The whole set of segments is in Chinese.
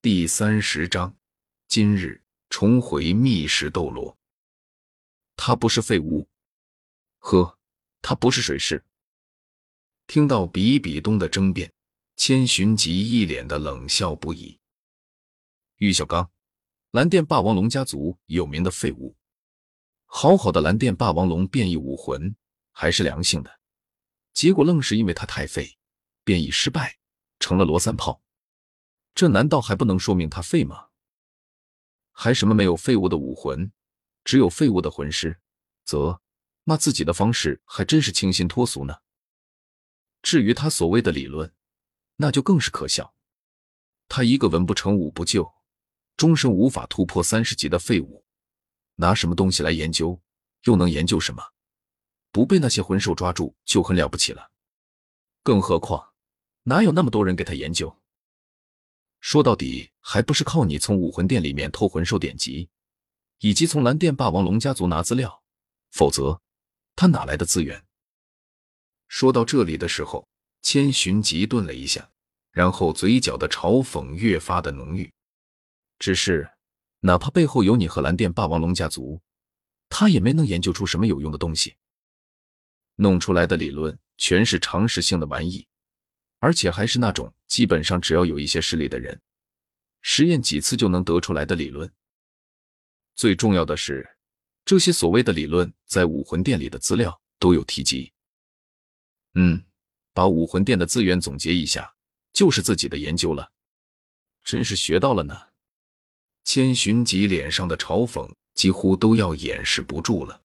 第三十章，今日重回密室斗罗。他不是废物，呵，他不是水师。听到比比东的争辩，千寻疾一脸的冷笑不已。玉小刚，蓝电霸王龙家族有名的废物，好好的蓝电霸王龙变异武魂还是良性的，结果愣是因为他太废，变异失败，成了罗三炮。这难道还不能说明他废吗？还什么没有废物的武魂，只有废物的魂师，则骂自己的方式还真是清新脱俗呢。至于他所谓的理论，那就更是可笑。他一个文不成武不就，终生无法突破三十级的废物，拿什么东西来研究？又能研究什么？不被那些魂兽抓住就很了不起了。更何况，哪有那么多人给他研究？说到底，还不是靠你从武魂殿里面偷魂兽典籍，以及从蓝电霸王龙家族拿资料，否则他哪来的资源？说到这里的时候，千寻疾顿了一下，然后嘴角的嘲讽越发的浓郁。只是，哪怕背后有你和蓝电霸王龙家族，他也没能研究出什么有用的东西，弄出来的理论全是常识性的玩意。而且还是那种基本上只要有一些实力的人，实验几次就能得出来的理论。最重要的是，这些所谓的理论在武魂殿里的资料都有提及。嗯，把武魂殿的资源总结一下，就是自己的研究了。真是学到了呢。千寻疾脸上的嘲讽几乎都要掩饰不住了。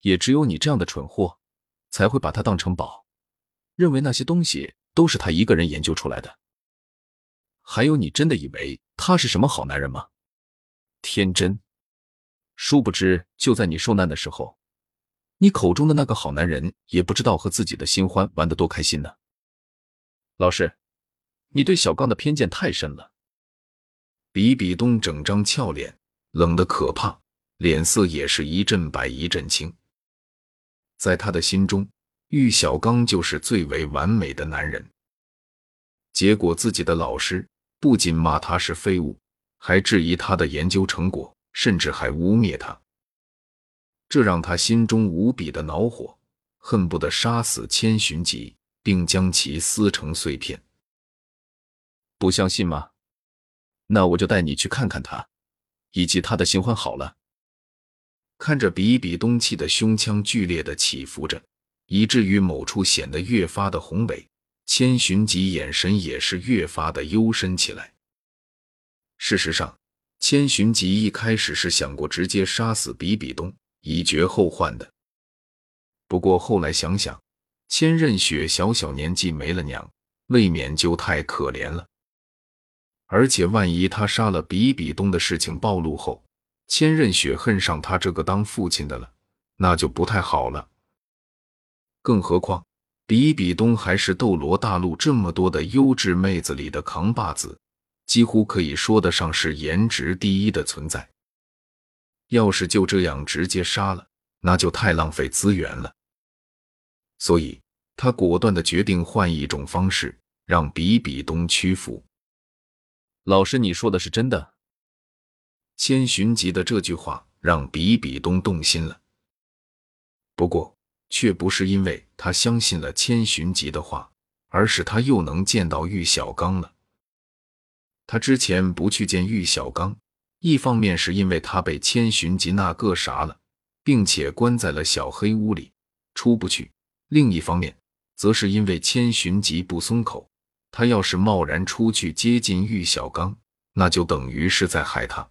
也只有你这样的蠢货，才会把它当成宝。认为那些东西都是他一个人研究出来的，还有你真的以为他是什么好男人吗？天真！殊不知，就在你受难的时候，你口中的那个好男人也不知道和自己的新欢玩得多开心呢。老师，你对小刚的偏见太深了。比比东整张俏脸冷得可怕，脸色也是一阵白一阵青，在他的心中。玉小刚就是最为完美的男人，结果自己的老师不仅骂他是废物，还质疑他的研究成果，甚至还污蔑他，这让他心中无比的恼火，恨不得杀死千寻疾，并将其撕成碎片。不相信吗？那我就带你去看看他，以及他的新欢。好了，看着比比东气的胸腔剧烈的起伏着。以至于某处显得越发的宏伟，千寻疾眼神也是越发的幽深起来。事实上，千寻疾一开始是想过直接杀死比比东，以绝后患的。不过后来想想，千仞雪小小年纪没了娘，未免就太可怜了。而且万一他杀了比比东的事情暴露后，千仞雪恨上他这个当父亲的了，那就不太好了。更何况，比比东还是斗罗大陆这么多的优质妹子里的扛把子，几乎可以说得上是颜值第一的存在。要是就这样直接杀了，那就太浪费资源了。所以他果断的决定换一种方式让比比东屈服。老师，你说的是真的？千寻疾的这句话让比比东动心了。不过。却不是因为他相信了千寻疾的话，而是他又能见到玉小刚了。他之前不去见玉小刚，一方面是因为他被千寻疾那个啥了，并且关在了小黑屋里出不去；另一方面，则是因为千寻疾不松口。他要是贸然出去接近玉小刚，那就等于是在害他。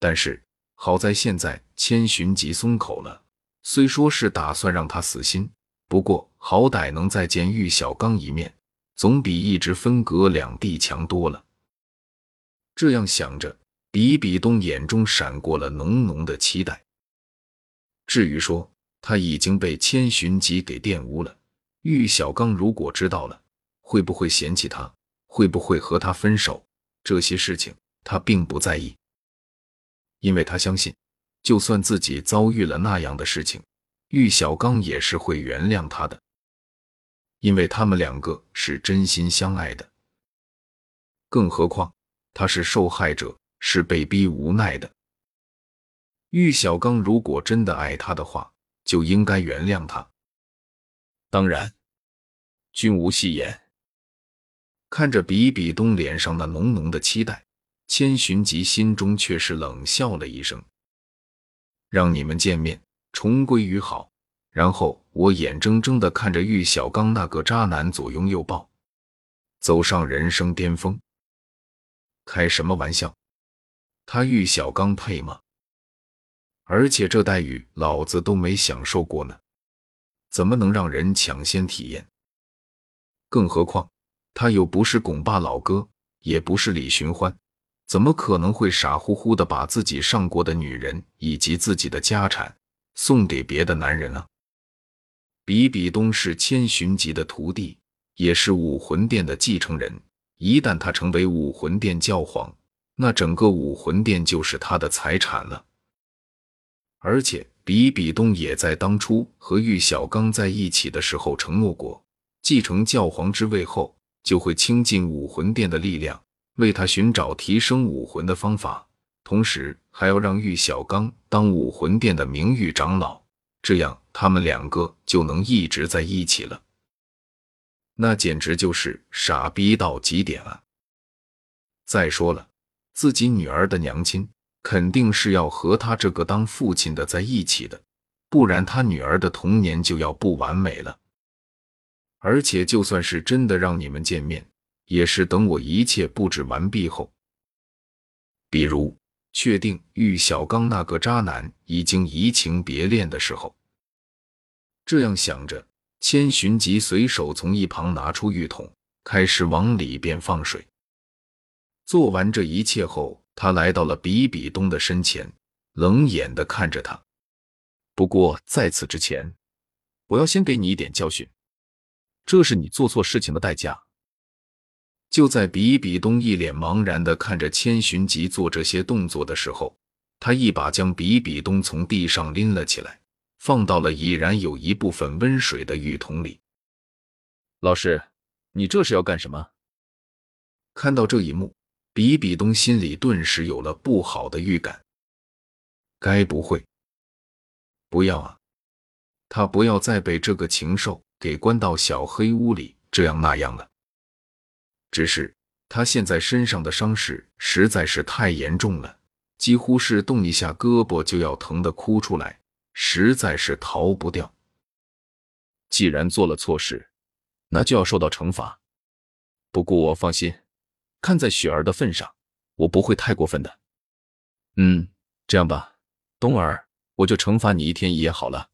但是好在现在千寻疾松口了。虽说是打算让他死心，不过好歹能再见玉小刚一面，总比一直分隔两地强多了。这样想着，比比东眼中闪过了浓浓的期待。至于说他已经被千寻疾给玷污了，玉小刚如果知道了，会不会嫌弃他，会不会和他分手，这些事情他并不在意，因为他相信。就算自己遭遇了那样的事情，玉小刚也是会原谅他的，因为他们两个是真心相爱的。更何况他是受害者，是被逼无奈的。玉小刚如果真的爱他的话，就应该原谅他。当然，君无戏言。看着比比东脸上那浓浓的期待，千寻疾心中却是冷笑了一声。让你们见面，重归于好，然后我眼睁睁的看着玉小刚那个渣男左拥右抱，走上人生巅峰。开什么玩笑？他玉小刚配吗？而且这待遇老子都没享受过呢，怎么能让人抢先体验？更何况他又不是拱爸老哥，也不是李寻欢，怎么可能会傻乎乎的把自己上过的女人以及自己的家产送给别的男人啊？比比东是千寻疾的徒弟，也是武魂殿的继承人。一旦他成为武魂殿教皇，那整个武魂殿就是他的财产了。而且，比比东也在当初和玉小刚在一起的时候承诺过，继承教皇之位后，就会倾尽武魂殿的力量，为他寻找提升武魂的方法，同时还要让玉小刚当武魂殿的名誉长老，这样他们两个就能一直在一起了。那简直就是傻逼到极点啊！再说了，自己女儿的娘亲肯定是要和他这个当父亲的在一起的，不然他女儿的童年就要不完美了。而且，就算是真的让你们见面，也是等我一切布置完毕后，比如确定玉小刚那个渣男已经移情别恋的时候。这样想着。千寻疾随手从一旁拿出浴桶，开始往里边放水。做完这一切后，他来到了比比东的身前，冷眼的看着他。不过在此之前，我要先给你一点教训，这是你做错事情的代价。就在比比东一脸茫然的看着千寻疾做这些动作的时候，他一把将比比东从地上拎了起来。放到了已然有一部分温水的浴桶里。老师，你这是要干什么？看到这一幕，比比东心里顿时有了不好的预感。该不会……不要啊！他不要再被这个禽兽给关到小黑屋里这样那样了。只是他现在身上的伤势实在是太严重了，几乎是动一下胳膊就要疼得哭出来。实在是逃不掉。既然做了错事，那就要受到惩罚。不过我放心，看在雪儿的份上，我不会太过分的。嗯，这样吧，冬儿，我就惩罚你一天一夜好了。